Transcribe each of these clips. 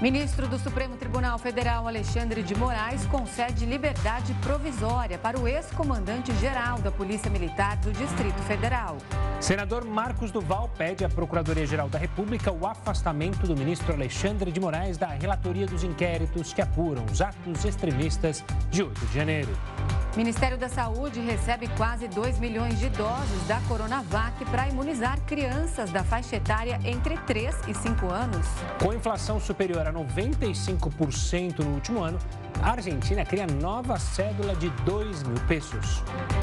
Ministro do Supremo Tribunal Federal Alexandre de Moraes concede liberdade provisória para o ex-comandante-geral da Polícia Militar do Distrito Federal. Senador Marcos Duval pede à Procuradoria-Geral da República o afastamento do ministro Alexandre de Moraes da relatoria dos inquéritos que apuram os atos extremistas de 8 de janeiro. Ministério da Saúde recebe quase 2 milhões de doses da Coronavac para imunizar crianças da faixa etária entre 3 e 5 anos. Com inflação superior a 95% no último ano, a Argentina cria nova cédula de 2 mil pesos.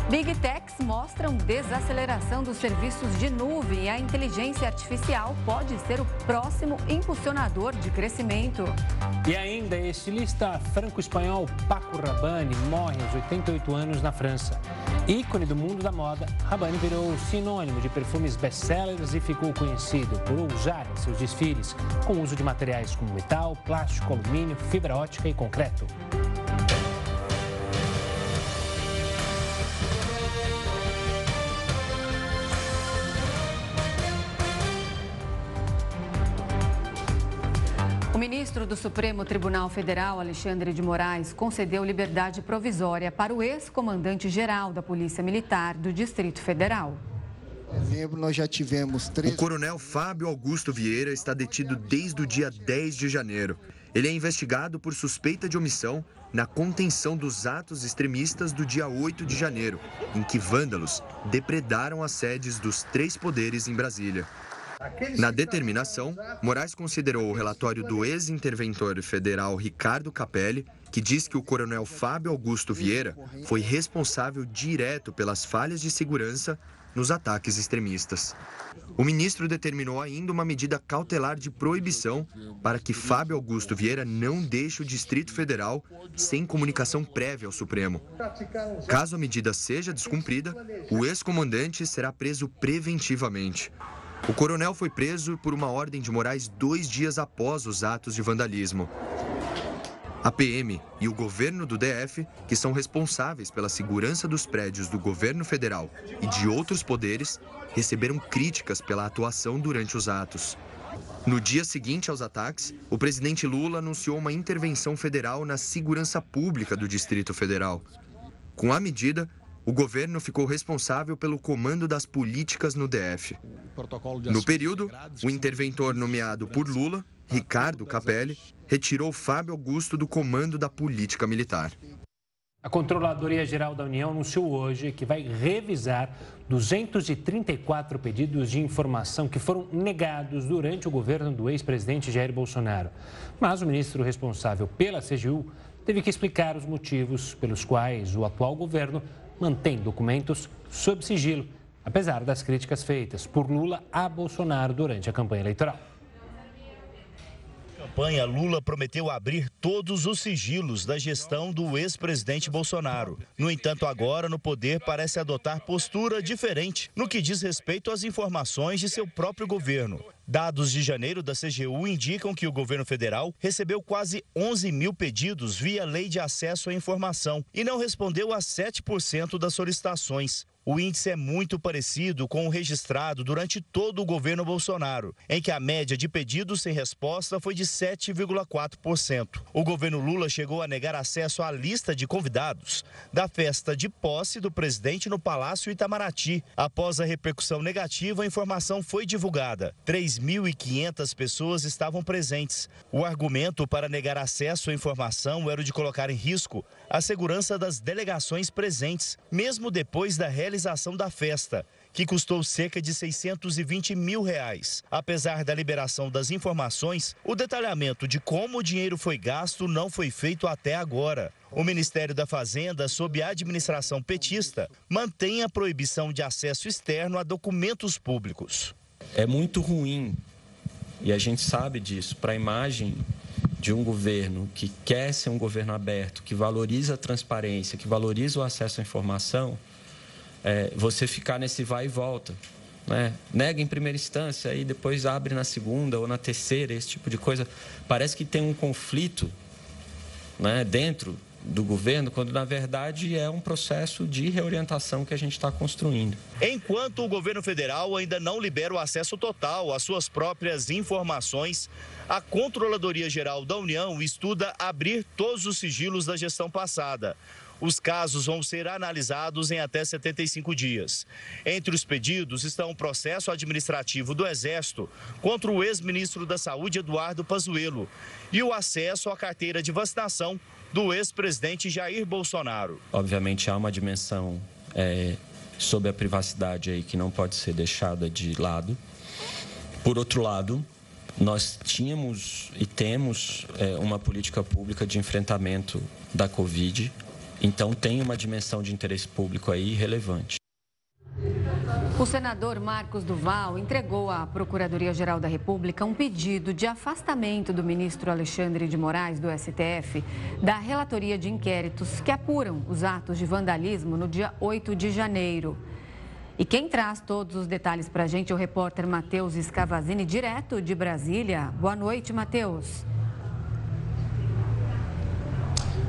Big Techs mostram desaceleração dos serviços de nuvem e a inteligência artificial pode ser o próximo impulsionador de crescimento. E ainda, estilista franco-espanhol Paco Rabanne morre aos 88 anos na França. Ícone do mundo da moda, Rabanne virou sinônimo de perfumes best-sellers e ficou conhecido por usar seus desfiles com uso de materiais como metal, plástico, alumínio, fibra ótica e concreto. O ministro do Supremo Tribunal Federal, Alexandre de Moraes, concedeu liberdade provisória para o ex-comandante-geral da Polícia Militar do Distrito Federal. Dezembro, nós já tivemos três... O coronel Fábio Augusto Vieira está detido desde o dia 10 de janeiro. Ele é investigado por suspeita de omissão na contenção dos atos extremistas do dia 8 de janeiro, em que vândalos depredaram as sedes dos três poderes em Brasília. Na determinação, Moraes considerou o relatório do ex-interventor federal Ricardo Capelli, que diz que o coronel Fábio Augusto Vieira foi responsável direto pelas falhas de segurança nos ataques extremistas. O ministro determinou ainda uma medida cautelar de proibição para que Fábio Augusto Vieira não deixe o Distrito Federal sem comunicação prévia ao Supremo. Caso a medida seja descumprida, o ex-comandante será preso preventivamente. O coronel foi preso por uma ordem de Moraes dois dias após os atos de vandalismo. A PM e o governo do DF, que são responsáveis pela segurança dos prédios do governo federal e de outros poderes, receberam críticas pela atuação durante os atos. No dia seguinte aos ataques, o presidente Lula anunciou uma intervenção federal na segurança pública do Distrito Federal. Com a medida, o governo ficou responsável pelo comando das políticas no DF. No período, o interventor nomeado por Lula, Ricardo Capelli, retirou Fábio Augusto do comando da política militar. A Controladoria Geral da União anunciou hoje que vai revisar 234 pedidos de informação que foram negados durante o governo do ex-presidente Jair Bolsonaro. Mas o ministro responsável pela CGU teve que explicar os motivos pelos quais o atual governo mantém documentos sob sigilo, apesar das críticas feitas por Lula a Bolsonaro durante a campanha eleitoral campanha, Lula prometeu abrir todos os sigilos da gestão do ex-presidente Bolsonaro. No entanto, agora no poder parece adotar postura diferente no que diz respeito às informações de seu próprio governo. Dados de janeiro da CGU indicam que o governo federal recebeu quase 11 mil pedidos via lei de acesso à informação e não respondeu a 7% das solicitações. O índice é muito parecido com o registrado durante todo o governo Bolsonaro, em que a média de pedidos sem resposta foi de 7,4%. O governo Lula chegou a negar acesso à lista de convidados da festa de posse do presidente no Palácio Itamaraty. Após a repercussão negativa, a informação foi divulgada. 3.500 pessoas estavam presentes. O argumento para negar acesso à informação era o de colocar em risco a segurança das delegações presentes, mesmo depois da realização realização da festa, que custou cerca de 620 mil reais. Apesar da liberação das informações, o detalhamento de como o dinheiro foi gasto não foi feito até agora. O Ministério da Fazenda, sob a administração petista, mantém a proibição de acesso externo a documentos públicos. É muito ruim, e a gente sabe disso, para a imagem de um governo que quer ser um governo aberto, que valoriza a transparência, que valoriza o acesso à informação, é, você ficar nesse vai e volta. Né? Nega em primeira instância e depois abre na segunda ou na terceira, esse tipo de coisa. Parece que tem um conflito né, dentro do governo, quando na verdade é um processo de reorientação que a gente está construindo. Enquanto o governo federal ainda não libera o acesso total às suas próprias informações, a Controladoria Geral da União estuda abrir todos os sigilos da gestão passada. Os casos vão ser analisados em até 75 dias. Entre os pedidos estão o processo administrativo do Exército contra o ex-ministro da Saúde, Eduardo Pazuello, e o acesso à carteira de vacinação do ex-presidente Jair Bolsonaro. Obviamente há uma dimensão é, sobre a privacidade aí que não pode ser deixada de lado. Por outro lado, nós tínhamos e temos é, uma política pública de enfrentamento da Covid. Então, tem uma dimensão de interesse público aí relevante. O senador Marcos Duval entregou à Procuradoria-Geral da República um pedido de afastamento do ministro Alexandre de Moraes, do STF, da relatoria de inquéritos que apuram os atos de vandalismo no dia 8 de janeiro. E quem traz todos os detalhes para a gente é o repórter Matheus Scavazini, direto de Brasília. Boa noite, Matheus.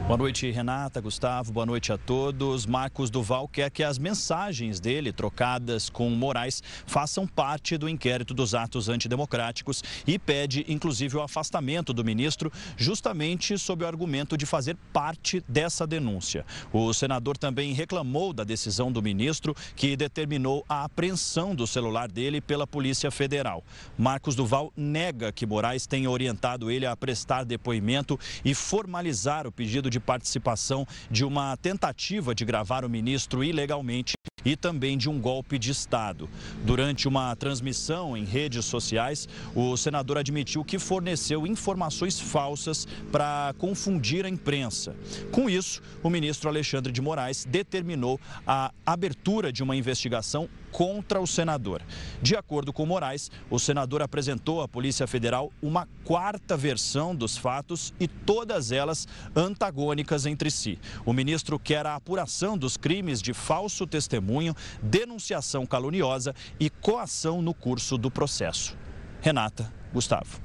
Boa noite, Renata, Gustavo, boa noite a todos. Marcos Duval quer que as mensagens dele, trocadas com Moraes, façam parte do inquérito dos atos antidemocráticos e pede, inclusive, o afastamento do ministro, justamente sob o argumento de fazer parte dessa denúncia. O senador também reclamou da decisão do ministro, que determinou a apreensão do celular dele pela Polícia Federal. Marcos Duval nega que Moraes tenha orientado ele a prestar depoimento e formalizar o pedido de de participação de uma tentativa de gravar o ministro ilegalmente e também de um golpe de Estado. Durante uma transmissão em redes sociais, o senador admitiu que forneceu informações falsas para confundir a imprensa. Com isso, o ministro Alexandre de Moraes determinou a abertura de uma investigação contra o senador. De acordo com Moraes, o senador apresentou à Polícia Federal uma quarta versão dos fatos e todas elas antagônicas entre si. O ministro quer a apuração dos crimes de falso testemunho, denunciação caluniosa e coação no curso do processo. Renata, Gustavo.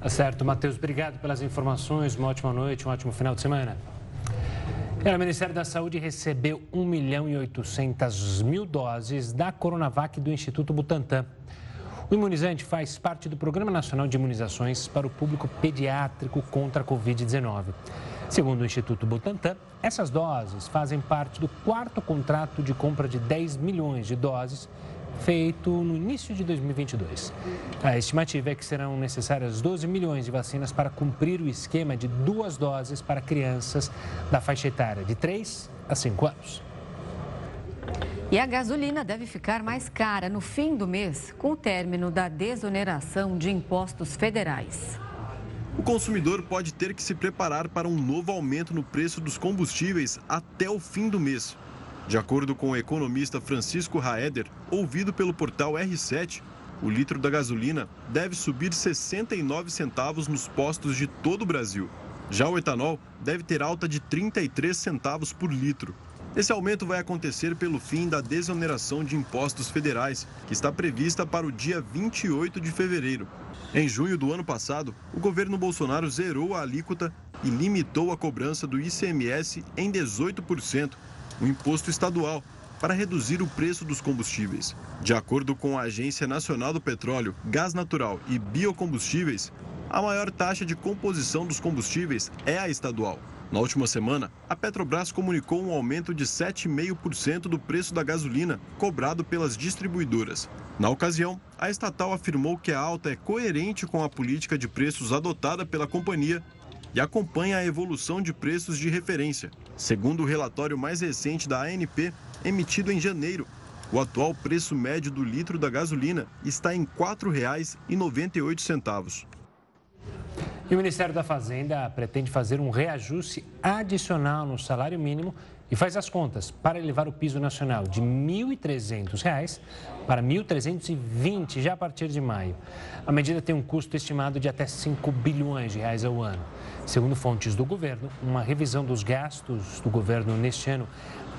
Tá certo, Matheus, obrigado pelas informações. Uma ótima noite, um ótimo final de semana. É, o Ministério da Saúde recebeu 1 milhão e 800 mil doses da Coronavac do Instituto Butantan. O imunizante faz parte do Programa Nacional de Imunizações para o Público Pediátrico contra a Covid-19. Segundo o Instituto Butantan, essas doses fazem parte do quarto contrato de compra de 10 milhões de doses feito no início de 2022. A estimativa é que serão necessárias 12 milhões de vacinas para cumprir o esquema de duas doses para crianças da faixa etária de 3 a 5 anos. E a gasolina deve ficar mais cara no fim do mês, com o término da desoneração de impostos federais. O consumidor pode ter que se preparar para um novo aumento no preço dos combustíveis até o fim do mês. De acordo com o economista Francisco Raeder, ouvido pelo portal R7, o litro da gasolina deve subir 69 centavos nos postos de todo o Brasil. Já o etanol deve ter alta de 33 centavos por litro. Esse aumento vai acontecer pelo fim da desoneração de impostos federais, que está prevista para o dia 28 de fevereiro. Em junho do ano passado, o governo Bolsonaro zerou a alíquota e limitou a cobrança do ICMS em 18%, o imposto estadual para reduzir o preço dos combustíveis. De acordo com a Agência Nacional do Petróleo, Gás Natural e Biocombustíveis, a maior taxa de composição dos combustíveis é a estadual. Na última semana, a Petrobras comunicou um aumento de 7,5% do preço da gasolina cobrado pelas distribuidoras. Na ocasião, a estatal afirmou que a alta é coerente com a política de preços adotada pela companhia e acompanha a evolução de preços de referência. Segundo o relatório mais recente da ANP, emitido em janeiro, o atual preço médio do litro da gasolina está em R$ 4,98. E o Ministério da Fazenda pretende fazer um reajuste adicional no salário mínimo e faz as contas para elevar o piso nacional de R$ 1.300 para R$ 1.320 já a partir de maio. A medida tem um custo estimado de até 5 bilhões de reais ao ano. Segundo fontes do governo, uma revisão dos gastos do governo neste ano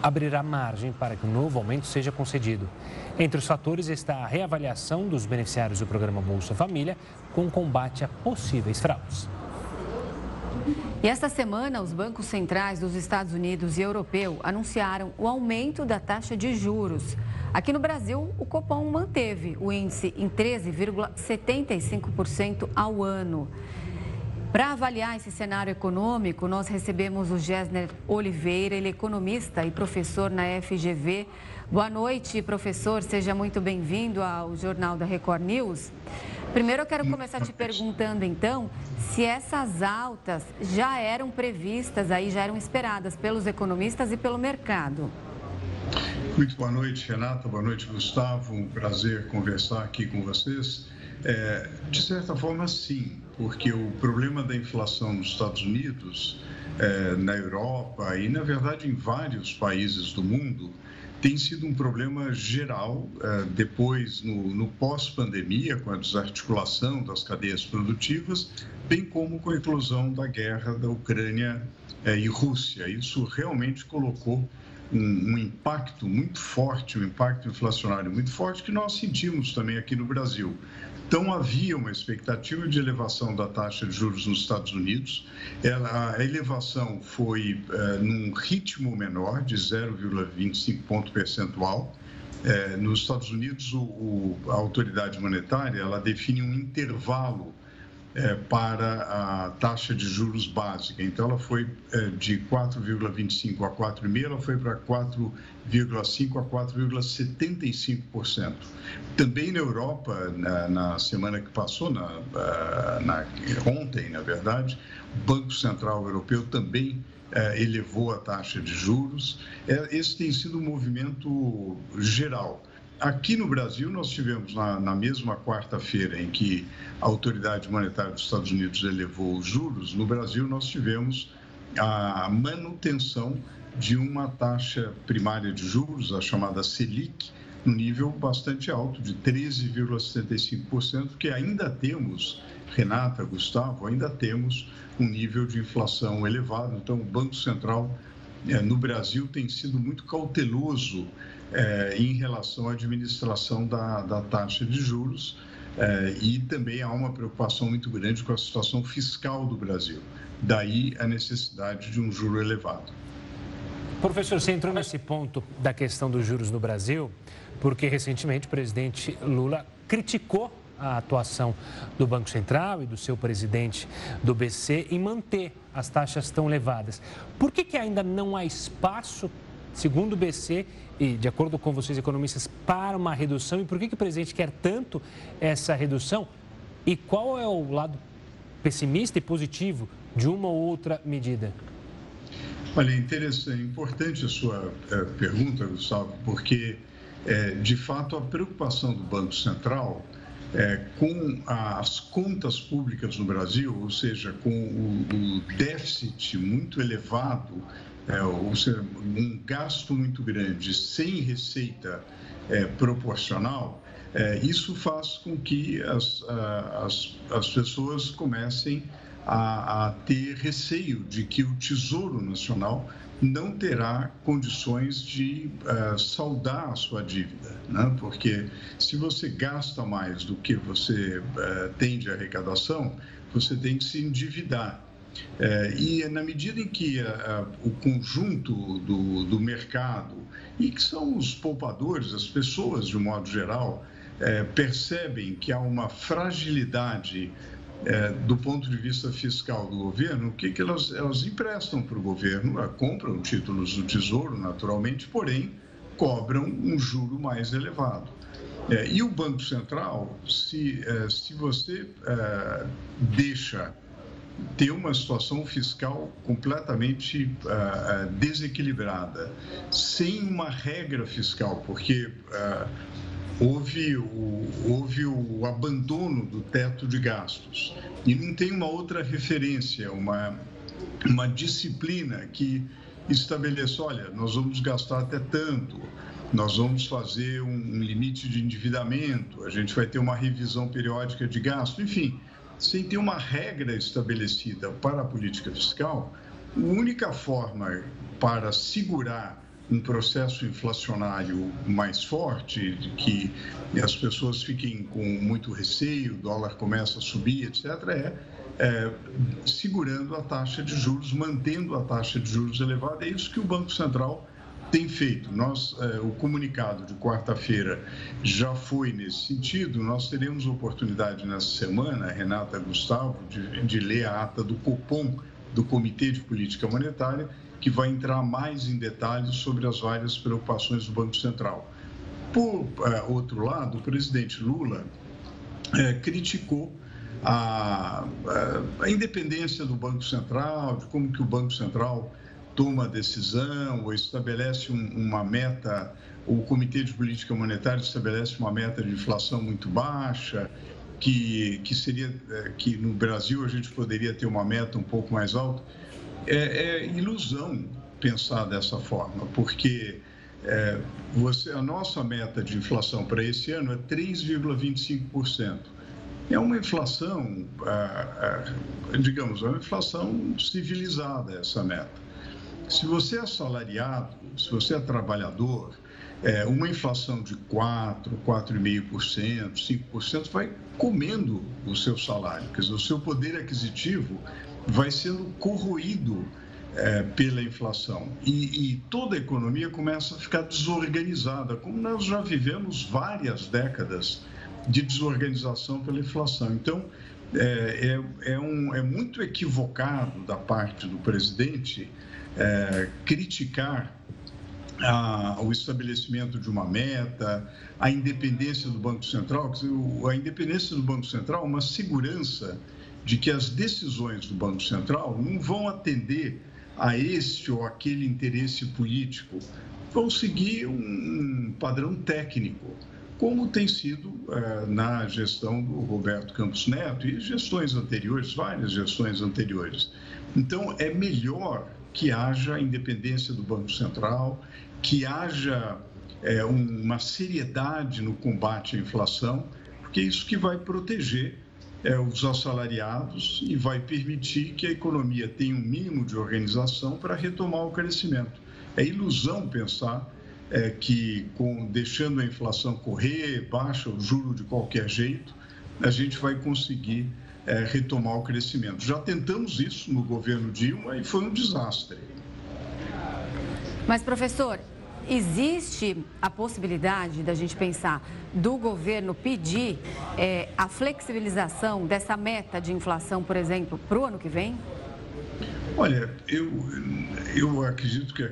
abrirá margem para que o novo aumento seja concedido. Entre os fatores está a reavaliação dos beneficiários do programa Bolsa Família com combate a possíveis fraudes. E esta semana, os bancos centrais dos Estados Unidos e europeu anunciaram o aumento da taxa de juros. Aqui no Brasil, o Copom manteve o índice em 13,75% ao ano. Para avaliar esse cenário econômico, nós recebemos o Gessner Oliveira, ele é economista e professor na FGV. Boa noite, professor. Seja muito bem-vindo ao Jornal da Record News. Primeiro, eu quero começar te perguntando, então, se essas altas já eram previstas, aí já eram esperadas pelos economistas e pelo mercado. Muito boa noite, Renata. Boa noite, Gustavo. Um prazer conversar aqui com vocês. É, de certa forma, sim, porque o problema da inflação nos Estados Unidos, é, na Europa e, na verdade, em vários países do mundo, tem sido um problema geral é, depois no, no pós-pandemia, com a desarticulação das cadeias produtivas, bem como com a eclosão da guerra da Ucrânia é, e Rússia. Isso realmente colocou um, um, impacto muito forte, um impacto inflacionário muito forte que nós sentimos também aqui no Brasil. Então, havia uma expectativa de elevação da taxa de juros nos Estados Unidos. Ela, a elevação foi é, num ritmo menor, de 0,25 ponto percentual. É, nos Estados Unidos, o, o, a autoridade monetária ela define um intervalo é, para a taxa de juros básica. Então, ela foi é, de 4,25% a 4,5%, ela foi para 4,5% a 4,75%. Também na Europa, na, na, semana que passou, na, na, ontem, na verdade, o Banco Central Europeu também é, elevou a taxa de juros. É, esse tem sido um movimento geral. Aqui no Brasil, nós tivemos na, na mesma quarta-feira em que a autoridade monetária dos Estados Unidos elevou os juros, no Brasil nós tivemos a manutenção de uma taxa primária de juros, a chamada Selic, no nível bastante alto, de 13,75%, que ainda temos, Renata, Gustavo, ainda temos um nível de inflação elevado. Então, o Banco Central eh, no Brasil tem sido muito cauteloso é, em relação à administração da, da taxa de juros é, e também há uma preocupação muito grande com a situação fiscal do Brasil. Daí a necessidade de um juro elevado. Professor, você entrou nesse ponto da questão dos juros no Brasil, porque recentemente o presidente Lula criticou a atuação do Banco Central e do seu presidente do BC em manter as taxas tão elevadas. Por que, que ainda não há espaço, segundo o BC, e, de acordo com vocês, economistas, para uma redução? E por que, que o presidente quer tanto essa redução? E qual é o lado pessimista e positivo de uma ou outra medida? Olha, é interessante, importante a sua é, pergunta, Gustavo, porque, é, de fato, a preocupação do Banco Central é, com as contas públicas no Brasil, ou seja, com o, o déficit muito elevado é, ou seja, um gasto muito grande sem receita é, proporcional, é, isso faz com que as, as, as pessoas comecem a, a, ter receio de que o Tesouro Nacional não terá condições de uh, saldar a sua dívida, né? porque se você gasta mais do que você uh, tem de arrecadação, você tem que se endividar. É, e na medida em que a, a, o conjunto do, do, mercado, e que são os poupadores, as pessoas de um modo geral, é, percebem que há uma fragilidade é, do ponto de vista fiscal do governo, o que, que elas, elas emprestam para o governo? É, compram títulos do Tesouro, naturalmente, porém cobram um juro mais elevado. É, e o Banco Central, se, é, se você deixa ter uma situação fiscal completamente uh, desequilibrada, sem uma regra fiscal, porque uh, houve, o, houve o abandono do teto de gastos. E não tem uma outra referência, uma, uma disciplina que estabeleça, olha, nós vamos gastar até tanto, nós vamos fazer um, um limite de endividamento, a gente vai ter uma revisão periódica de gasto, enfim, sem ter uma regra estabelecida para a política fiscal, a única forma para segurar um processo inflacionário mais forte, que as pessoas fiquem com muito receio, o dólar começa a subir, etc., é é, segurando a taxa de juros, mantendo a taxa de juros elevada. É isso que o Banco Central tem feito. Nós, é, o comunicado de quarta-feira já foi nesse sentido. Nós teremos oportunidade nessa semana, Renata Gustavo, de, de ler a ata do Copom, do Comitê de Política Monetária, que vai entrar mais em detalhes sobre as várias preocupações do Banco Central. Por é, outro lado, o presidente Lula é, criticou a, a, independência do Banco Central, de como que o Banco Central toma a decisão ou estabelece um, uma meta, o Comitê de Política Monetária estabelece uma meta de inflação muito baixa, que, que seria é, que no Brasil a gente poderia ter uma meta um pouco mais alta. É, é ilusão pensar dessa forma, porque é, você, a nossa meta de inflação para esse ano é 3,25%. É uma inflação, ah, ah, digamos, é uma inflação civilizada essa meta. Se você é assalariado, se você é trabalhador, é, uma inflação de 4%, 4,5%, 5% vai comendo o seu salário. Quer dizer, o seu poder aquisitivo vai sendo corroído é, pela inflação. E, e, toda a economia começa a ficar desorganizada, como nós já vivemos várias décadas de desorganização pela inflação. Então, é, é, é, um, é muito equivocado da parte do presidente é, criticar a, o estabelecimento de uma meta, a independência do Banco Central. A independência do Banco Central é uma segurança de que as decisões do Banco Central não vão atender a este ou aquele interesse político, vão seguir um padrão técnico como tem sido é, na gestão do Roberto Campos Neto e gestões anteriores, várias gestões anteriores. Então, é melhor que haja independência do Banco Central, que haja é, uma seriedade no combate à inflação, porque é isso que vai proteger é, os assalariados e vai permitir que a economia tenha um mínimo de organização para retomar o crescimento. É ilusão pensar é, que com, deixando a inflação correr, baixa o juro de qualquer jeito, a gente vai conseguir é, retomar o crescimento. Já tentamos isso no governo Dilma e foi um desastre. Mas, professor, existe a possibilidade da gente pensar do governo pedir é, a flexibilização dessa meta de inflação, por exemplo, para o ano que vem? Olha, eu, eu acredito que eh,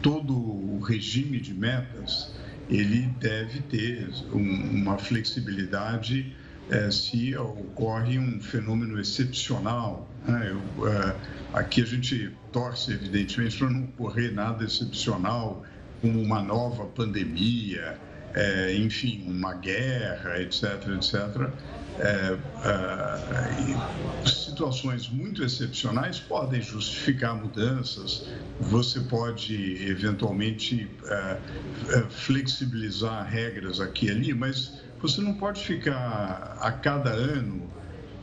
todo o regime de metas ele deve ter um, uma flexibilidade é, se ocorre um fenômeno excepcional. Né? Eu, é, aqui a gente torce, evidentemente, para não ocorrer nada excepcional, como uma nova pandemia, é, enfim, uma guerra, etc., etc. É, é, situações muito excepcionais podem justificar mudanças. Você pode eventualmente é, é, flexibilizar regras aqui e ali, mas você não pode ficar a cada ano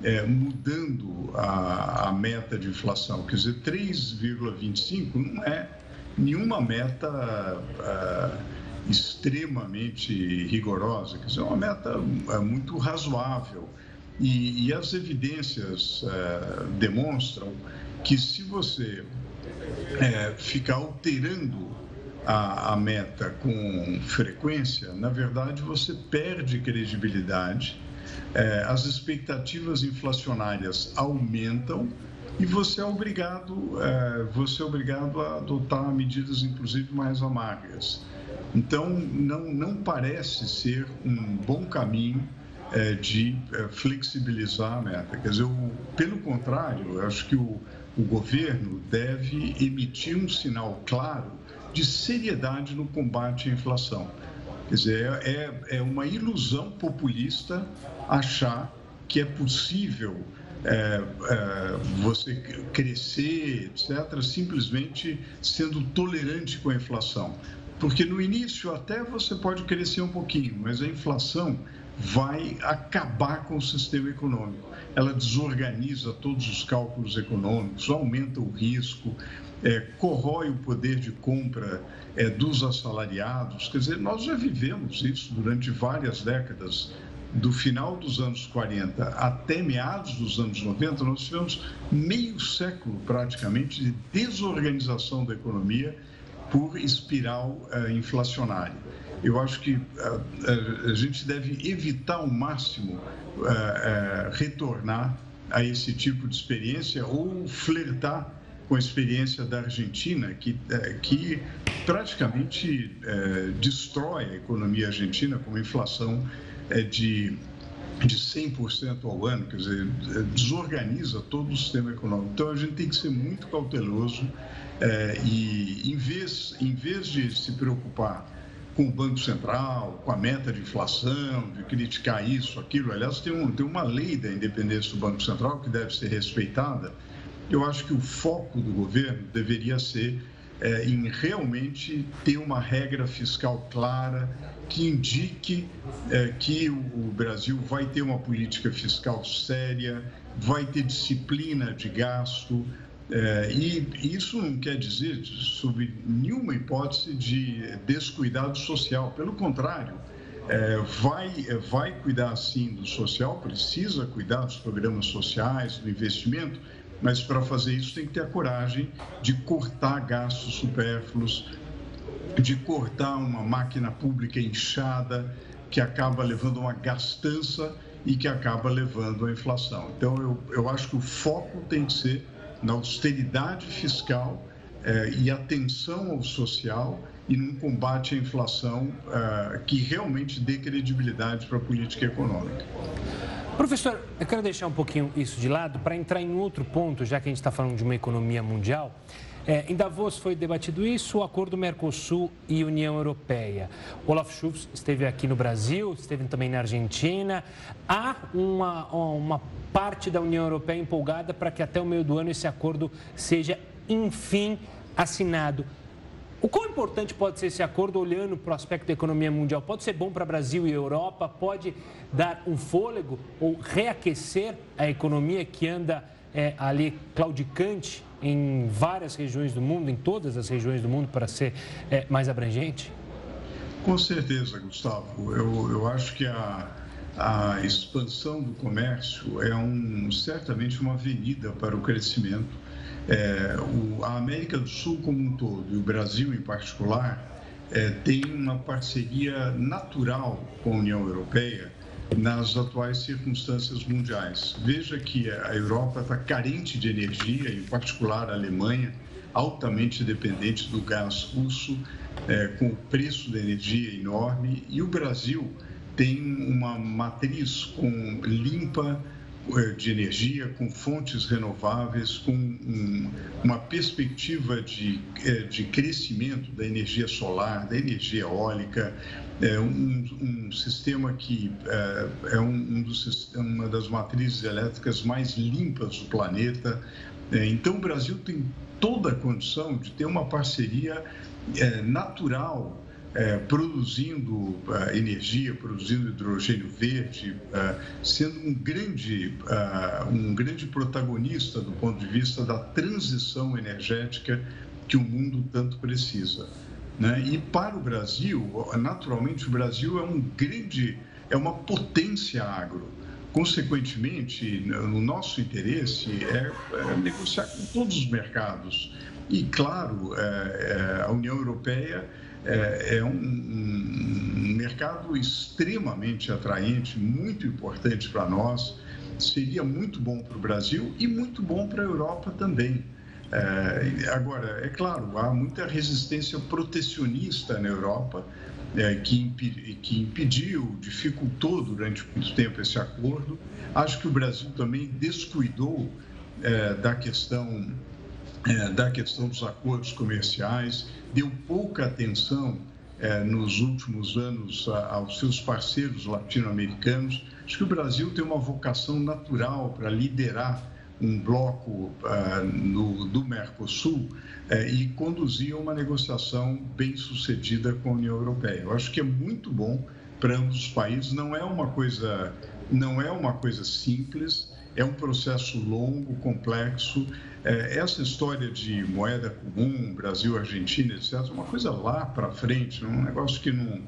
é, mudando a, a, meta de inflação. Quer dizer, 3,25 não é nenhuma meta extremamente rigorosa, quer dizer, é uma meta é, muito razoável. E, e as evidências é, demonstram que se você é, ficar alterando a, a, meta com frequência, na verdade você perde credibilidade, é, as expectativas inflacionárias aumentam e você é obrigado, é, você é obrigado a adotar medidas, inclusive mais amargas. Então, não, não parece ser um bom caminho é, de é, flexibilizar a meta. Quer dizer, o, pelo contrário, eu acho que o, o governo deve emitir um sinal claro de seriedade no combate à inflação. Quer dizer, é, é uma ilusão populista achar que é possível é, é, você crescer, etc., simplesmente sendo tolerante com a inflação. Porque no início até você pode crescer um pouquinho, mas a inflação vai acabar com o sistema econômico. Ela desorganiza todos os cálculos econômicos, aumenta o risco, é, corrói o poder de compra é, dos assalariados. Quer dizer, nós já vivemos isso durante várias décadas do final dos anos 40 até meados dos anos 90, nós tivemos meio século praticamente de desorganização da economia por espiral uh, inflacionária. Eu acho que uh, uh, a gente deve evitar ao máximo retornar a esse tipo de experiência ou flertar com a experiência da Argentina, que, que praticamente destrói a economia argentina com uma inflação de de 100% ao ano, quer dizer, desorganiza todo o sistema econômico. Então, a gente tem que ser muito cauteloso é, e, em vez, em vez de se preocupar com o Banco Central, com a meta de inflação, de criticar isso, aquilo, aliás, tem, um, tem uma lei da independência do Banco Central que deve ser respeitada. Eu acho que o foco do governo deveria ser é, em realmente ter uma regra fiscal clara que indique é, que o Brasil vai ter uma política fiscal séria, vai ter disciplina de gasto, é, e isso não quer dizer, sob nenhuma hipótese, de descuidado social. Pelo contrário, é, vai, vai cuidar sim do social, precisa cuidar dos programas sociais, do investimento, mas para fazer isso tem que ter a coragem de cortar gastos supérfluos, de cortar uma máquina pública inchada que acaba levando uma gastança e que acaba levando a inflação. Então, eu, eu acho que o foco tem que ser na austeridade fiscal eh, e atenção ao social e num combate à inflação eh, que realmente dê credibilidade para a política econômica. Professor, eu quero deixar um pouquinho isso de lado para entrar em outro ponto, já que a gente está falando de uma economia mundial. É, em Davos foi debatido isso, o acordo Mercosul e União Europeia. Olaf Scholz esteve aqui no Brasil, esteve também na Argentina. Há uma, uma parte da União Europeia empolgada para que até o meio do ano esse acordo seja, enfim, assinado. O quão importante pode ser esse acordo olhando para o aspecto da economia mundial? Pode ser bom para Brasil e Europa? Pode dar um fôlego ou reaquecer a economia que anda é, ali claudicante em várias regiões do mundo, em todas as regiões do mundo, para ser é, mais abrangente? Com certeza, Gustavo. Eu, eu acho que a, a expansão do comércio é um, certamente uma avenida para o crescimento. É, o, a América do Sul como um todo, e o Brasil em particular, é, tem uma parceria natural com a União Europeia nas atuais circunstâncias mundiais. Veja que a Europa está carente de energia, em particular a Alemanha, altamente dependente do gás russo, é, com o preço da energia enorme, e o Brasil tem uma matriz com limpa de energia, com fontes renováveis, com um, uma perspectiva de, é, de crescimento da energia solar, da energia eólica, é um, um sistema que é, é um, dos, uma das matrizes elétricas mais limpas do planeta. É, então, o Brasil tem toda a condição de ter uma parceria é, natural é, produzindo é, energia, produzindo hidrogênio verde, é, sendo um grande, é, um grande protagonista do ponto de vista da transição energética que o mundo tanto precisa. Né? E para o Brasil, naturalmente, o Brasil é um grande, é uma potência agro. Consequentemente, no nosso interesse é, é negociar com todos os mercados. E, claro, é, a União Europeia é, é um, mercado extremamente atraente, muito importante para nós. Seria muito bom para o Brasil e muito bom para a Europa também. É, agora, é claro, há muita resistência protecionista na Europa é, que, que impediu, dificultou durante muito tempo esse acordo. Acho que o Brasil também descuidou é, da questão é, da questão dos acordos comerciais, deu pouca atenção é, nos últimos anos a, aos seus parceiros latino-americanos. Acho que o Brasil tem uma vocação natural para liderar um bloco uh, no, do Mercosul uh, e conduzir uma negociação bem sucedida com a União Europeia. Eu acho que é muito bom para ambos os países. Não é uma coisa, não é uma coisa simples. É um processo longo, complexo. Uh, essa história de moeda comum, Brasil, Argentina, etc., é uma coisa lá para frente, é um negócio que não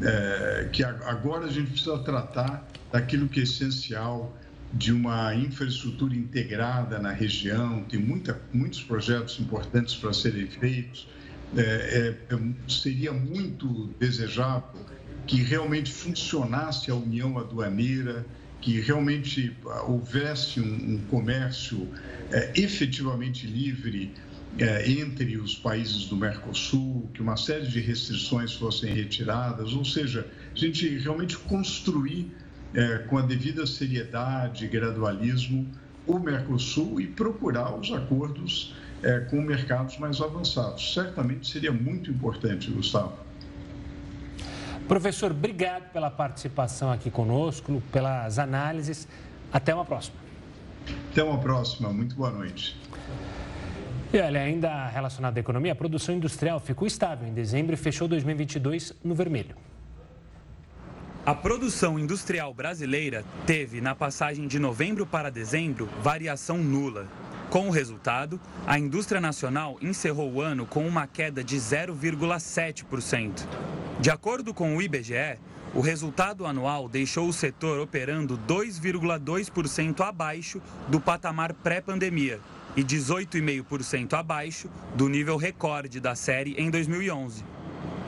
é, que agora a gente precisa tratar daquilo que é essencial de uma infraestrutura integrada na região, tem muita, muitos projetos importantes para serem feitos. É, é, seria muito desejável que realmente funcionasse a união aduaneira, que realmente houvesse um, um comércio é, efetivamente livre é, entre os países do Mercosul, que uma série de restrições fossem retiradas, ou seja, a gente realmente construir é, com a devida seriedade e gradualismo o Mercosul e procurar os acordos com mercados mais avançados. Certamente seria muito importante, Gustavo. Professor, obrigado pela participação aqui conosco, pelas análises. Até uma próxima. Até uma próxima. Muito boa noite. E olha, ainda relacionado à economia, a produção industrial ficou estável em dezembro e fechou 2022 no vermelho. A produção industrial brasileira teve, na passagem de novembro para dezembro, variação nula. Com o resultado, a indústria nacional encerrou o ano com uma queda de 0,7%. De acordo com o IBGE, o resultado anual deixou o setor operando 2,2% abaixo do patamar pré-pandemia e 18,5% abaixo do nível recorde da série em 2011.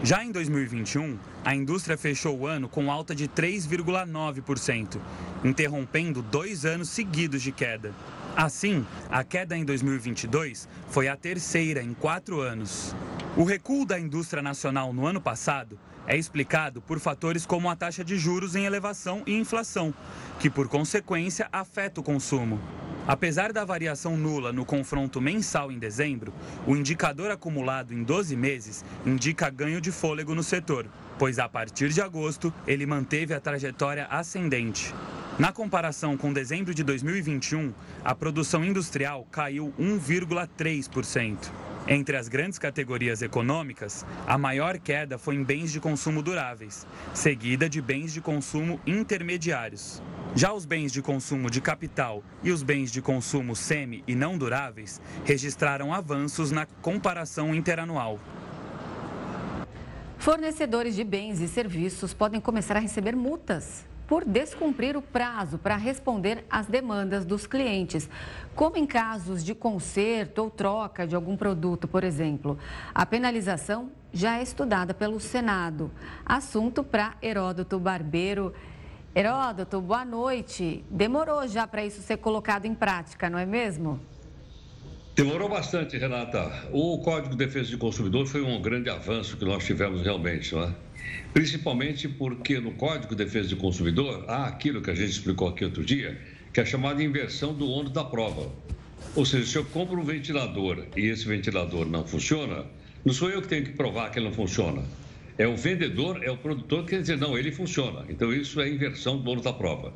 Já em 2021, a indústria fechou o ano com alta de 3,9%, interrompendo dois anos seguidos de queda. Assim, a queda em 2022 foi a terceira em quatro anos. O recuo da indústria nacional no ano passado é explicado por fatores como a taxa de juros em elevação e inflação, que por consequência afeta o consumo. Apesar da variação nula no confronto mensal em dezembro, o indicador acumulado em 12 meses indica ganho de fôlego no setor, pois a partir de agosto ele manteve a trajetória ascendente. Na comparação com dezembro de 2021, a produção industrial caiu 1,3%. Entre as grandes categorias econômicas, a maior queda foi em bens de consumo duráveis, seguida de bens de consumo intermediários. Já os bens de consumo de capital e os bens de consumo semi e não duráveis registraram avanços na comparação interanual. Fornecedores de bens e serviços podem começar a receber multas por descumprir o prazo para responder às demandas dos clientes, como em casos de conserto ou troca de algum produto, por exemplo. A penalização já é estudada pelo Senado. Assunto para Heródoto Barbeiro. Heródoto, boa noite. Demorou já para isso ser colocado em prática, não é mesmo? Demorou bastante, Renata. O Código de Defesa do Consumidor foi um grande avanço que nós tivemos realmente, não é? Principalmente porque no Código de Defesa do Consumidor há aquilo que a gente explicou aqui outro dia, que é a chamada inversão do ônus da prova. Ou seja, se eu compro um ventilador e esse ventilador não funciona, não sou eu que tenho que provar que ele não funciona. É o vendedor, é o produtor que quer dizer, não, ele funciona. Então, isso é inversão do ônus da prova.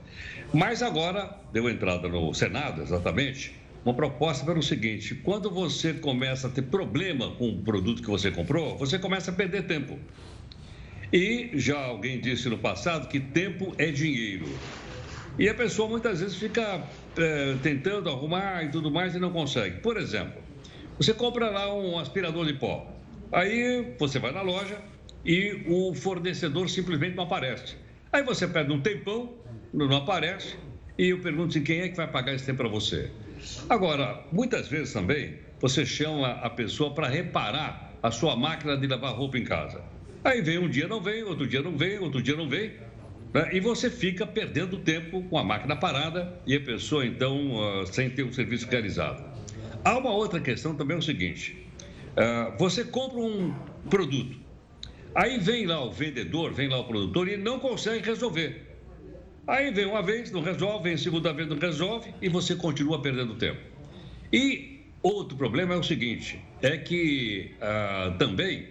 Mas agora, deu entrada no Senado, exatamente, uma proposta para o seguinte: quando você começa a ter problema com o produto que você comprou, você começa a perder tempo. E já alguém disse no passado que tempo é dinheiro. E a pessoa muitas vezes fica é, tentando arrumar e tudo mais e não consegue. Por exemplo, você compra lá um aspirador de pó. Aí você vai na loja e o fornecedor simplesmente não aparece. Aí você pede um tempão, não aparece, e eu pergunto se quem é que vai pagar esse tempo para você. Agora, muitas vezes também você chama a pessoa para reparar a sua máquina de lavar roupa em casa. Aí vem um dia não vem, outro dia não vem, outro dia não vem. Né? E você fica perdendo tempo com a máquina parada e a pessoa, então, uh, sem ter o serviço realizado. Há uma outra questão também, é o seguinte: uh, você compra um produto, aí vem lá o vendedor, vem lá o produtor e não consegue resolver. Aí vem uma vez, não resolve, vem segunda vez, não resolve e você continua perdendo tempo. E outro problema é o seguinte: é que uh, também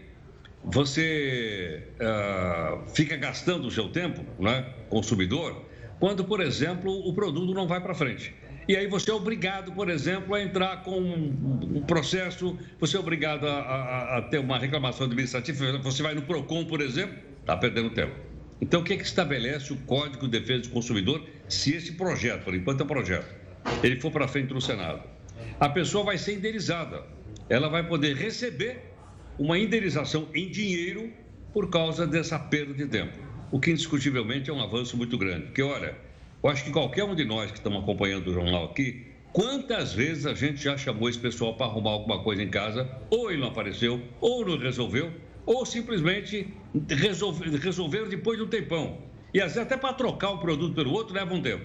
você uh, fica gastando o seu tempo, né, consumidor, quando, por exemplo, o produto não vai para frente. E aí você é obrigado, por exemplo, a entrar com um processo, você é obrigado a, a, a ter uma reclamação administrativa, você vai no PROCON, por exemplo, está perdendo tempo. Então, o que, é que estabelece o Código de Defesa do Consumidor se esse projeto, por enquanto é um projeto, ele for para frente no Senado? A pessoa vai ser indenizada, ela vai poder receber uma indenização em dinheiro por causa dessa perda de tempo. O que indiscutivelmente é um avanço muito grande. Porque, olha, eu acho que qualquer um de nós que estamos acompanhando o jornal aqui, quantas vezes a gente já chamou esse pessoal para arrumar alguma coisa em casa, ou ele não apareceu, ou não resolveu, ou simplesmente resolver, resolveram depois de um tempão. E às vezes até para trocar um produto pelo outro leva um tempo.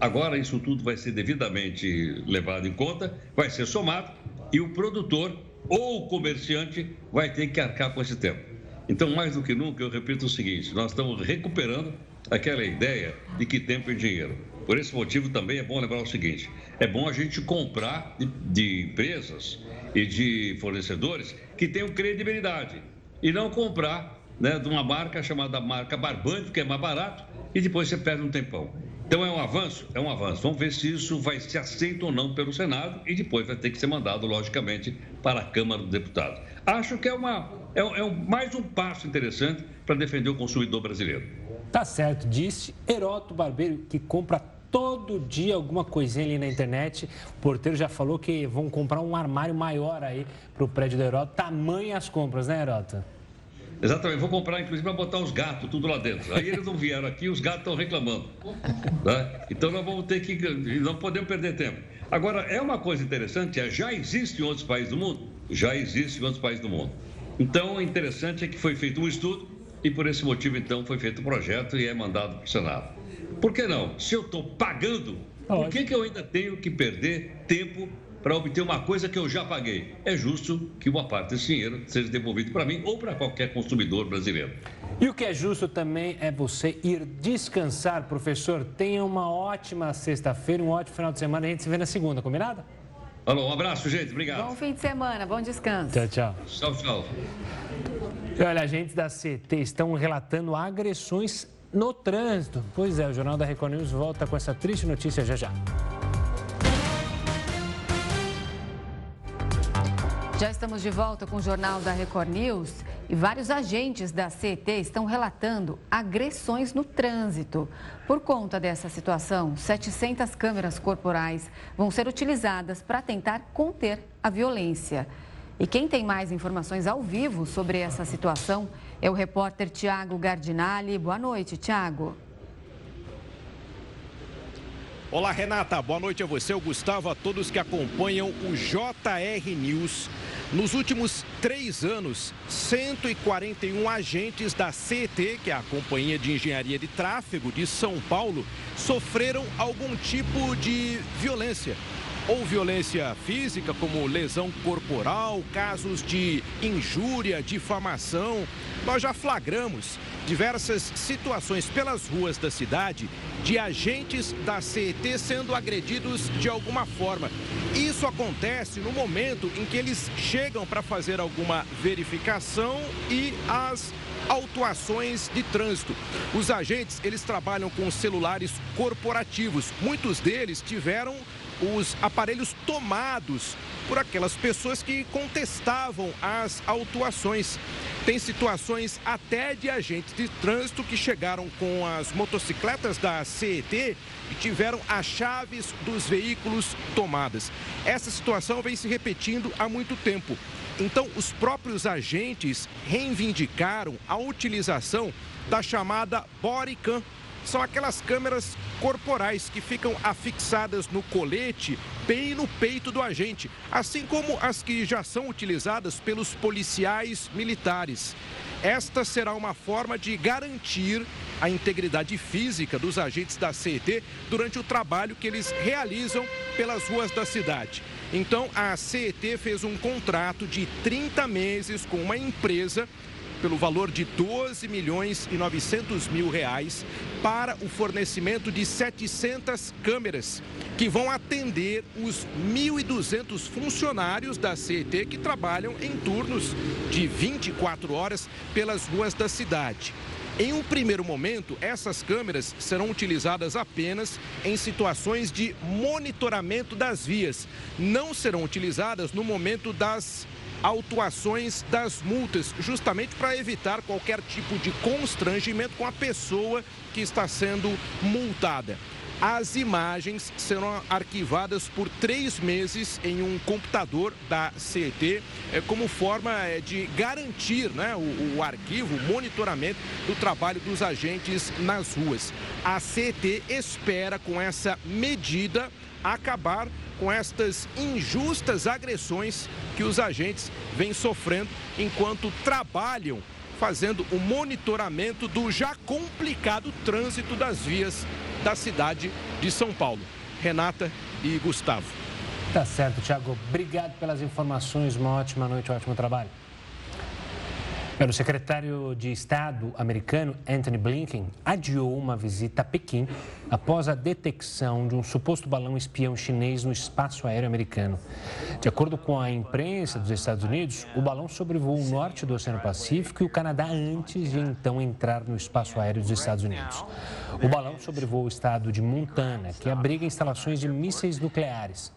Agora isso tudo vai ser devidamente levado em conta, vai ser somado e o produtor ou o comerciante vai ter que arcar com esse tempo. Então, mais do que nunca, eu repito o seguinte: nós estamos recuperando aquela ideia de que tempo é dinheiro. Por esse motivo, também é bom lembrar o seguinte: é bom a gente comprar de, de empresas e de fornecedores que tenham credibilidade e não comprar né, de uma marca chamada marca Barbante, que é mais barato, e depois você perde um tempão. Então é um avanço? É um avanço. Vamos ver se isso vai ser aceito ou não pelo Senado e depois vai ter que ser mandado, logicamente, para a Câmara dos Deputados. Acho que é, uma, é, é um, mais um passo interessante para defender o consumidor brasileiro. Tá certo, disse Heroto Barbeiro, que compra todo dia alguma coisinha ali na internet. O porteiro já falou que vão comprar um armário maior aí para o prédio do Heroto. Tamanho as compras, né, Heroto? Exatamente, vou comprar inclusive para botar os gatos tudo lá dentro. Aí eles não vieram aqui os gatos estão reclamando. Né? Então nós vamos ter que. Não podemos perder tempo. Agora, é uma coisa interessante, é, já existe em outros países do mundo? Já existe em outros países do mundo. Então, o interessante é que foi feito um estudo e por esse motivo, então, foi feito o um projeto e é mandado para o Senado. Por que não? Se eu estou pagando, por que, que eu ainda tenho que perder tempo para obter uma coisa que eu já paguei. É justo que uma parte desse dinheiro seja devolvido para mim ou para qualquer consumidor brasileiro. E o que é justo também é você ir descansar, professor. Tenha uma ótima sexta-feira, um ótimo final de semana. A gente se vê na segunda, combinado? Alô, um abraço, gente. Obrigado. Bom fim de semana, bom descanso. Tchau, tchau. Tchau, tchau. E olha, agentes da CT estão relatando agressões no trânsito. Pois é, o Jornal da Record News volta com essa triste notícia já já. Já estamos de volta com o Jornal da Record News e vários agentes da CET estão relatando agressões no trânsito. Por conta dessa situação, 700 câmeras corporais vão ser utilizadas para tentar conter a violência. E quem tem mais informações ao vivo sobre essa situação é o repórter Tiago Gardinali. Boa noite, Tiago. Olá, Renata. Boa noite a você, o Gustavo, a todos que acompanham o JR News. Nos últimos três anos, 141 agentes da CET, que é a Companhia de Engenharia de Tráfego de São Paulo, sofreram algum tipo de violência. Ou violência física, como lesão corporal, casos de injúria, difamação. Nós já flagramos diversas situações pelas ruas da cidade de agentes da CET sendo agredidos de alguma forma. Isso acontece no momento em que eles chegam para fazer alguma verificação e as autuações de trânsito. Os agentes, eles trabalham com celulares corporativos. Muitos deles tiveram os aparelhos tomados por aquelas pessoas que contestavam as autuações. Tem situações até de agentes de trânsito que chegaram com as motocicletas da CET e tiveram as chaves dos veículos tomadas. Essa situação vem se repetindo há muito tempo. Então, os próprios agentes reivindicaram a utilização da chamada bodycam são aquelas câmeras corporais que ficam afixadas no colete, bem no peito do agente, assim como as que já são utilizadas pelos policiais militares. Esta será uma forma de garantir a integridade física dos agentes da CET durante o trabalho que eles realizam pelas ruas da cidade. Então, a CET fez um contrato de 30 meses com uma empresa pelo valor de 12 milhões e 900 mil reais para o fornecimento de 700 câmeras que vão atender os 1.200 funcionários da CET que trabalham em turnos de 24 horas pelas ruas da cidade. Em um primeiro momento, essas câmeras serão utilizadas apenas em situações de monitoramento das vias. Não serão utilizadas no momento das autuações das multas, justamente para evitar qualquer tipo de constrangimento com a pessoa que está sendo multada. As imagens serão arquivadas por três meses em um computador da CET, é, como forma é, de garantir né, o, o arquivo, o monitoramento do trabalho dos agentes nas ruas. A CET espera, com essa medida, acabar com estas injustas agressões que os agentes vêm sofrendo enquanto trabalham fazendo o monitoramento do já complicado trânsito das vias da cidade de São Paulo. Renata e Gustavo. Tá certo, Tiago. Obrigado pelas informações. Uma ótima noite, um ótimo trabalho. O secretário de Estado americano, Anthony Blinken, adiou uma visita a Pequim após a detecção de um suposto balão espião chinês no espaço aéreo americano. De acordo com a imprensa dos Estados Unidos, o balão sobrevoou o norte do Oceano Pacífico e o Canadá antes de então entrar no espaço aéreo dos Estados Unidos. O balão sobrevoou o estado de Montana, que abriga instalações de mísseis nucleares.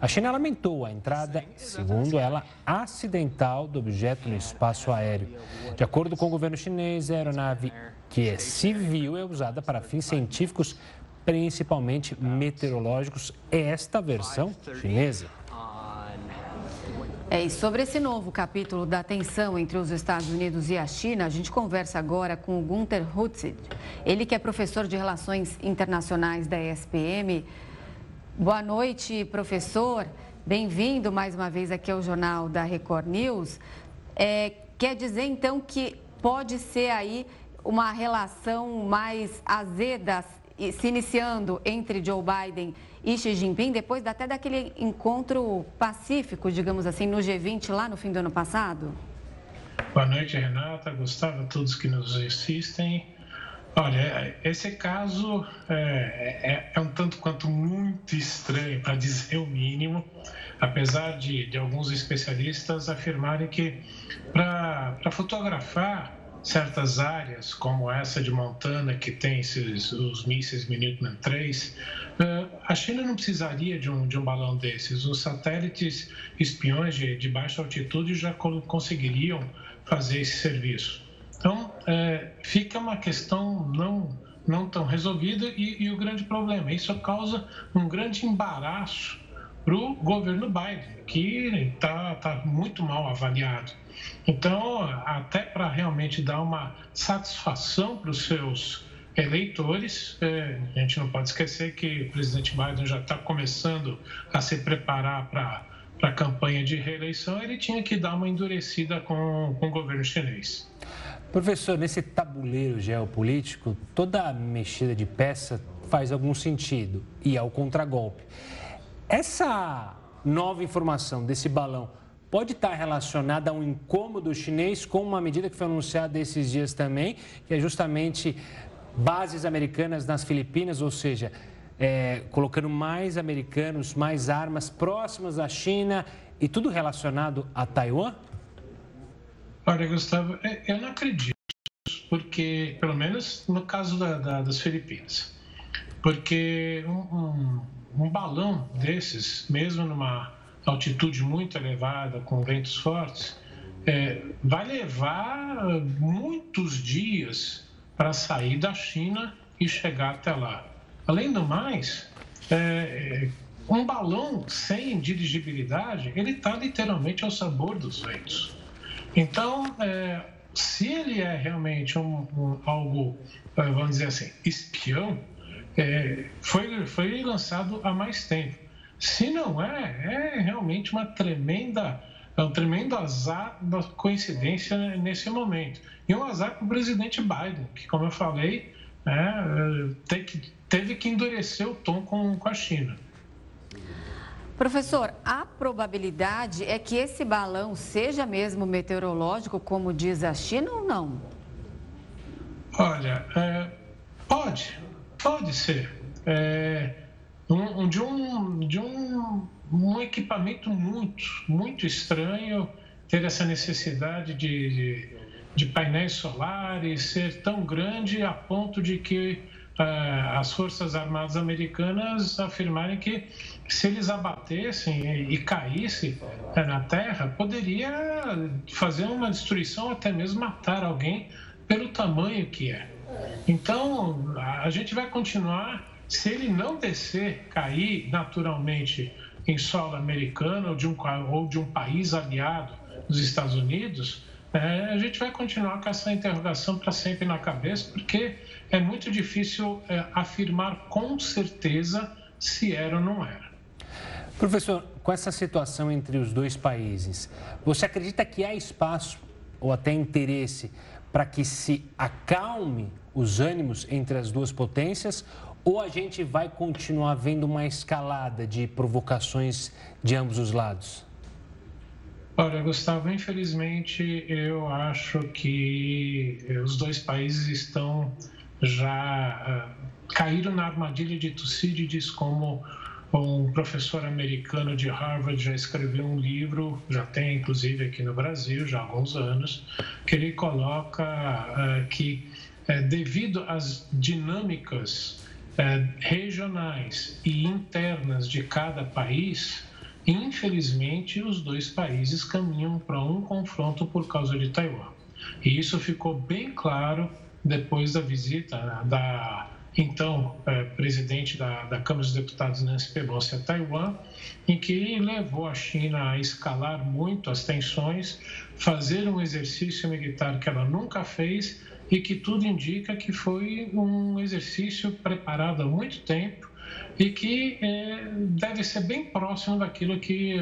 A China lamentou a entrada, segundo ela, acidental do objeto no espaço aéreo. De acordo com o governo chinês, a aeronave, que é civil, é usada para fins científicos, principalmente meteorológicos. Esta versão chinesa. É, e sobre esse novo capítulo da tensão entre os Estados Unidos e a China, a gente conversa agora com o Gunther Hutzit. Ele que é professor de Relações Internacionais da ESPM. Boa noite, professor. Bem-vindo mais uma vez aqui ao Jornal da Record News. É, quer dizer, então, que pode ser aí uma relação mais azeda se iniciando entre Joe Biden e Xi Jinping, depois até daquele encontro pacífico, digamos assim, no G20 lá no fim do ano passado? Boa noite, Renata, Gustavo, a todos que nos assistem. Olha, esse caso é, é, é um tanto quanto muito estranho, para dizer o mínimo, apesar de, de alguns especialistas afirmarem que para fotografar certas áreas, como essa de Montana, que tem esses, os mísseis Minuteman 3, é, a China não precisaria de um, de um balão desses. Os satélites espiões de, de baixa altitude já conseguiriam fazer esse serviço. Então, é, fica uma questão não, não tão resolvida e, e o grande problema, isso causa um grande embaraço para o governo Biden, que está tá muito mal avaliado. Então, até para realmente dar uma satisfação para os seus eleitores, é, a gente não pode esquecer que o presidente Biden já está começando a se preparar para a campanha de reeleição, ele tinha que dar uma endurecida com, com o governo chinês. Professor, nesse tabuleiro geopolítico, toda mexida de peça faz algum sentido e ao contragolpe. Essa nova informação desse balão pode estar relacionada a um incômodo chinês com uma medida que foi anunciada esses dias também, que é justamente bases americanas nas Filipinas, ou seja, é, colocando mais americanos, mais armas próximas da China e tudo relacionado a Taiwan? Olha, Gustavo, é, eu não acredito, porque, pelo menos no caso da, da, das Filipinas, porque um, um, um balão desses, mesmo numa altitude muito elevada, com ventos fortes, é, vai levar muitos dias para sair da China e chegar até lá. Além do mais, é, um balão sem dirigibilidade, ele está literalmente ao sabor dos ventos. Então, é, se ele é realmente um, um, algo, é, vamos dizer assim, espião, é, foi, foi lançado há mais tempo. Se não é, é realmente uma tremenda, é um tremendo azar da coincidência nesse momento. E um azar para o presidente Biden, que, como eu falei, é, teve, que, teve que endurecer o tom com, com a China. Professor, a probabilidade é que esse balão seja mesmo meteorológico, como diz a China, ou não? Olha, é, pode, pode ser. É, um, de um, de um, um equipamento muito, muito estranho ter essa necessidade de, de, de painéis solares, ser tão grande a ponto de que as Forças Armadas Americanas afirmarem que se eles abatessem e caíssem é, na Terra, poderia fazer uma destruição, até mesmo matar alguém pelo tamanho que é. Então, a gente vai continuar Se ele não descer, cair naturalmente em solo americano ou de um, ou de um país aliado dos Estados Unidos, é, a gente vai continuar com essa interrogação para sempre na cabeça, porque é muito difícil é, afirmar com certeza se era ou não era. Professor, com essa situação entre os dois países, você acredita que há espaço ou até interesse para que se acalme os ânimos entre as duas potências ou a gente vai continuar vendo uma escalada de provocações de ambos os lados? Olha, Gustavo, infelizmente eu acho que os dois países estão já uh, caíram na armadilha de Tucídides como um professor americano de Harvard já escreveu um livro, já tem inclusive aqui no Brasil, já há alguns anos, que ele coloca uh, que, uh, devido às dinâmicas uh, regionais e internas de cada país, infelizmente os dois países caminham para um confronto por causa de Taiwan. E isso ficou bem claro depois da visita da então é, presidente da, da, Câmara dos Deputados Nancy Pelosi a Taiwan, em que levou a China a escalar muito as tensões, fazer um exercício militar que ela nunca fez e que tudo indica que foi um exercício preparado há muito tempo e que é, deve ser bem próximo daquilo que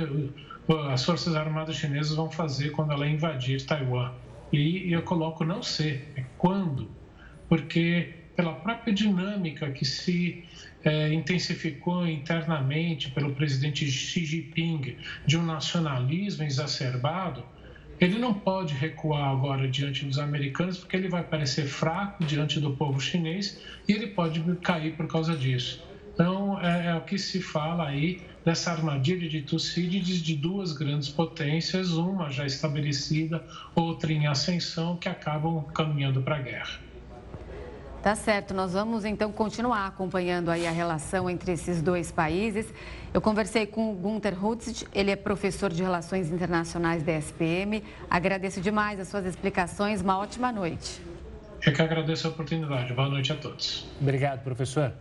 as Forças Armadas chinesas vão fazer quando ela invadir Taiwan. E eu coloco não ser, é quando, porque pela própria dinâmica que se é, intensificou internamente pelo presidente Xi Jinping de um nacionalismo exacerbado, ele não pode recuar agora diante dos americanos, porque ele vai parecer fraco diante do povo chinês e ele pode cair por causa disso. Então, é, é o que se fala aí dessa armadilha de Tucídides de duas grandes potências, uma já estabelecida, outra em ascensão, que acabam caminhando para a guerra. Tá certo, nós vamos então continuar acompanhando aí a relação entre esses dois países. Eu conversei com o Gunther Hutzit, ele é professor de Relações Internacionais da SPM. Agradeço demais as suas explicações, uma ótima noite. Eu que agradeço a oportunidade, boa noite a todos. Obrigado, professor.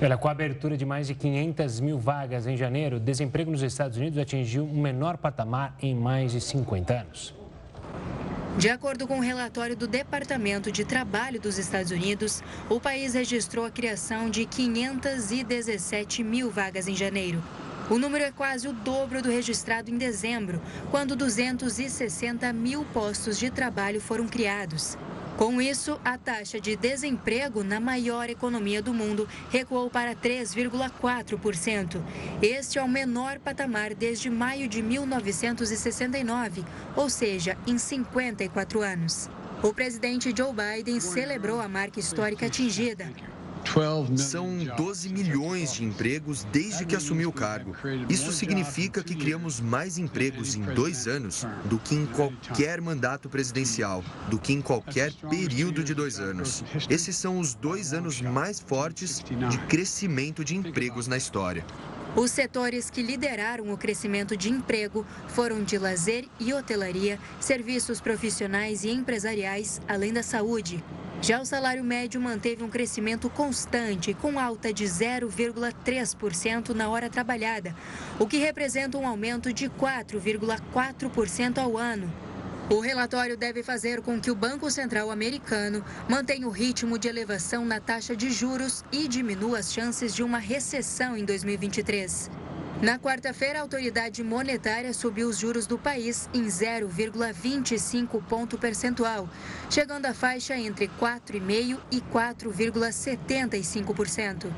Olha, com a abertura de mais de 500 mil vagas em janeiro, o desemprego nos Estados Unidos atingiu um menor patamar em mais de 50 anos. De acordo com o um relatório do Departamento de Trabalho dos Estados Unidos, o país registrou a criação de 517 mil vagas em janeiro. O número é quase o dobro do registrado em dezembro, quando 260 mil postos de trabalho foram criados. Com isso, a taxa de desemprego na maior economia do mundo recuou para 3,4%. Este é o menor patamar desde maio de 1969, ou seja, em 54 anos. O presidente Joe Biden celebrou a marca histórica atingida. São 12 milhões de empregos desde que assumiu o cargo. Isso significa que criamos mais empregos em dois anos do que em qualquer mandato presidencial, do que em qualquer período de dois anos. Esses são os dois anos mais fortes de crescimento de empregos na história. Os setores que lideraram o crescimento de emprego foram de lazer e hotelaria, serviços profissionais e empresariais, além da saúde. Já o salário médio manteve um crescimento constante, com alta de 0,3% na hora trabalhada, o que representa um aumento de 4,4% ao ano. O relatório deve fazer com que o Banco Central americano mantenha o ritmo de elevação na taxa de juros e diminua as chances de uma recessão em 2023. Na quarta-feira, a autoridade monetária subiu os juros do país em 0,25 ponto percentual, chegando à faixa entre 4,5% e 4,75%.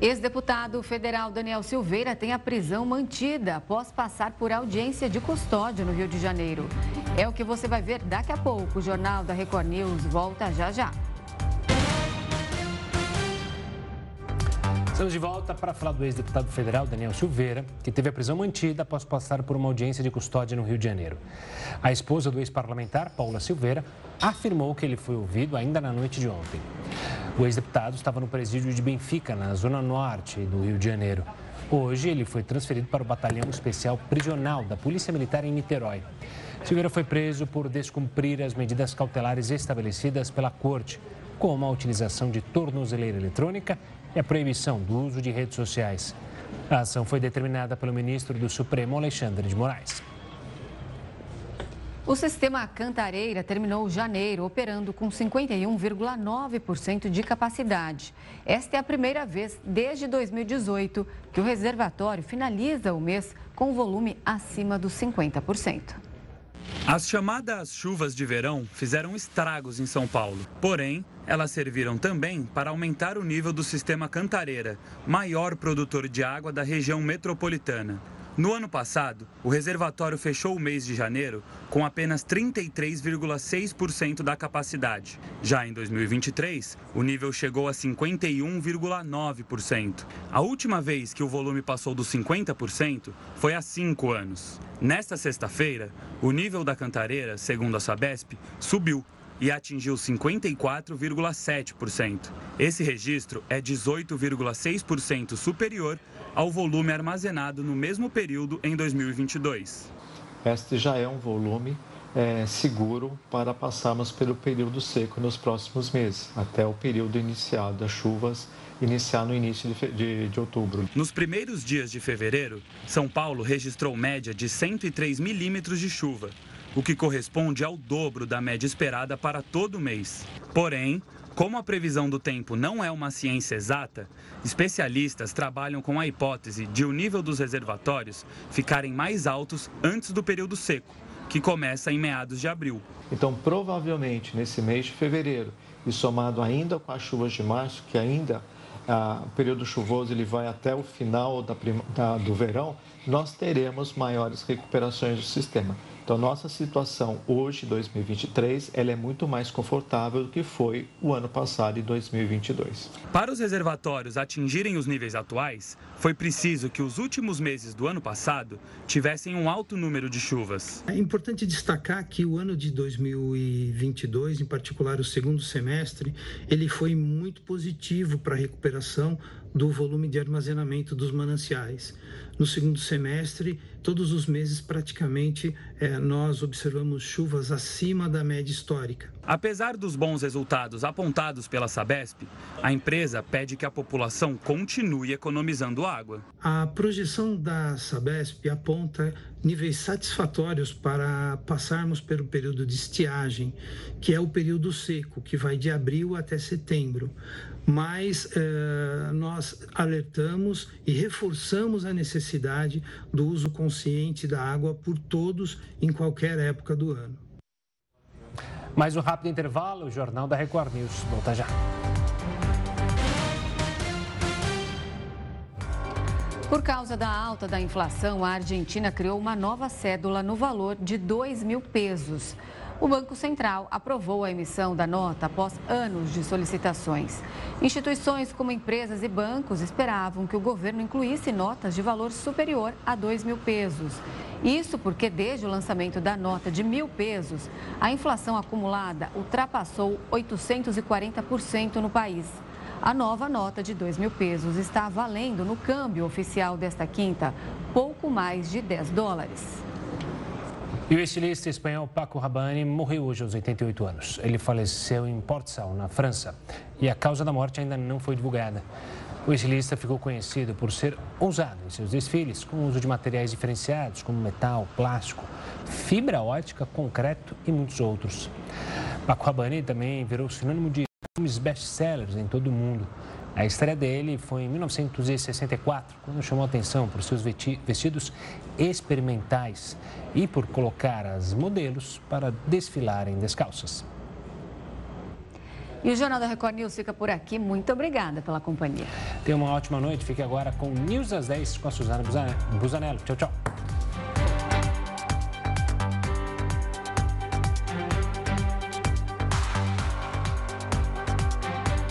Ex-deputado federal Daniel Silveira tem a prisão mantida após passar por audiência de custódia no Rio de Janeiro. É o que você vai ver daqui a pouco. O Jornal da Record News volta já já. Estamos de volta para falar do ex-deputado federal Daniel Silveira, que teve a prisão mantida após passar por uma audiência de custódia no Rio de Janeiro. A esposa do ex-parlamentar, Paula Silveira, afirmou que ele foi ouvido ainda na noite de ontem. O ex-deputado estava no presídio de Benfica, na zona norte do Rio de Janeiro. Hoje, ele foi transferido para o Batalhão Especial Prisional da Polícia Militar em Niterói. Silveira foi preso por descumprir as medidas cautelares estabelecidas pela corte como a utilização de tornozeleira eletrônica e a proibição do uso de redes sociais. A ação foi determinada pelo ministro do Supremo, Alexandre de Moraes. O sistema Cantareira terminou janeiro operando com 51,9% de capacidade. Esta é a primeira vez desde 2018 que o reservatório finaliza o mês com volume acima dos 50%. As chamadas chuvas de verão fizeram estragos em São Paulo. Porém, elas serviram também para aumentar o nível do sistema Cantareira, maior produtor de água da região metropolitana. No ano passado, o reservatório fechou o mês de janeiro com apenas 33,6% da capacidade. Já em 2023, o nível chegou a 51,9%. A última vez que o volume passou dos 50% foi há cinco anos. Nesta sexta-feira, o nível da cantareira, segundo a Sabesp, subiu e atingiu 54,7%. Esse registro é 18,6% superior ao volume armazenado no mesmo período em 2022. Este já é um volume é, seguro para passarmos pelo período seco nos próximos meses, até o período inicial das chuvas iniciar no início de, de, de, outubro. Nos primeiros dias de fevereiro, São Paulo registrou média de 103 milímetros de chuva, o que corresponde ao dobro da média esperada para todo mês. Porém, como a previsão do tempo não é uma ciência exata, especialistas trabalham com a hipótese de o nível dos reservatórios ficarem mais altos antes do período seco, que começa em meados de abril. Então, provavelmente nesse mês de fevereiro, e somado ainda com as chuvas de março, que ainda ah, o período chuvoso ele vai até o final da, da, do verão, nós teremos maiores recuperações do sistema. Então, nossa situação hoje, 2023, ela é muito mais confortável do que foi o ano passado, em 2022. Para os reservatórios atingirem os níveis atuais, foi preciso que os últimos meses do ano passado tivessem um alto número de chuvas. É importante destacar que o ano de 2022, em particular o segundo semestre, ele foi muito positivo para a recuperação do volume de armazenamento dos mananciais. No segundo semestre, todos os meses praticamente é, nós observamos chuvas acima da média histórica. Apesar dos bons resultados apontados pela Sabesp, a empresa pede que a população continue economizando água. A projeção da Sabesp aponta níveis satisfatórios para passarmos pelo período de estiagem, que é o período seco, que vai de abril até setembro mas eh, nós alertamos e reforçamos a necessidade do uso consciente da água por todos em qualquer época do ano. Mais um rápido intervalo, o Jornal da Record News. Volta já. Por causa da alta da inflação, a Argentina criou uma nova cédula no valor de 2 mil pesos. O Banco Central aprovou a emissão da nota após anos de solicitações. Instituições como empresas e bancos esperavam que o governo incluísse notas de valor superior a 2 mil pesos. Isso porque, desde o lançamento da nota de mil pesos, a inflação acumulada ultrapassou 840% no país. A nova nota de 2 mil pesos está valendo no câmbio oficial desta quinta pouco mais de 10 dólares. E o estilista espanhol Paco Rabanne morreu hoje aos 88 anos. Ele faleceu em Portsal, na França, e a causa da morte ainda não foi divulgada. O estilista ficou conhecido por ser ousado em seus desfiles, com o uso de materiais diferenciados, como metal, plástico, fibra ótica, concreto e muitos outros. Paco Rabanne também virou sinônimo de filmes best-sellers em todo o mundo. A estreia dele foi em 1964, quando chamou atenção por seus vestidos experimentais e por colocar as modelos para desfilarem descalças. E o Jornal da Record News fica por aqui. Muito obrigada pela companhia. Tenha uma ótima noite. Fique agora com News às 10 com a Suzana Busanello. Tchau, tchau.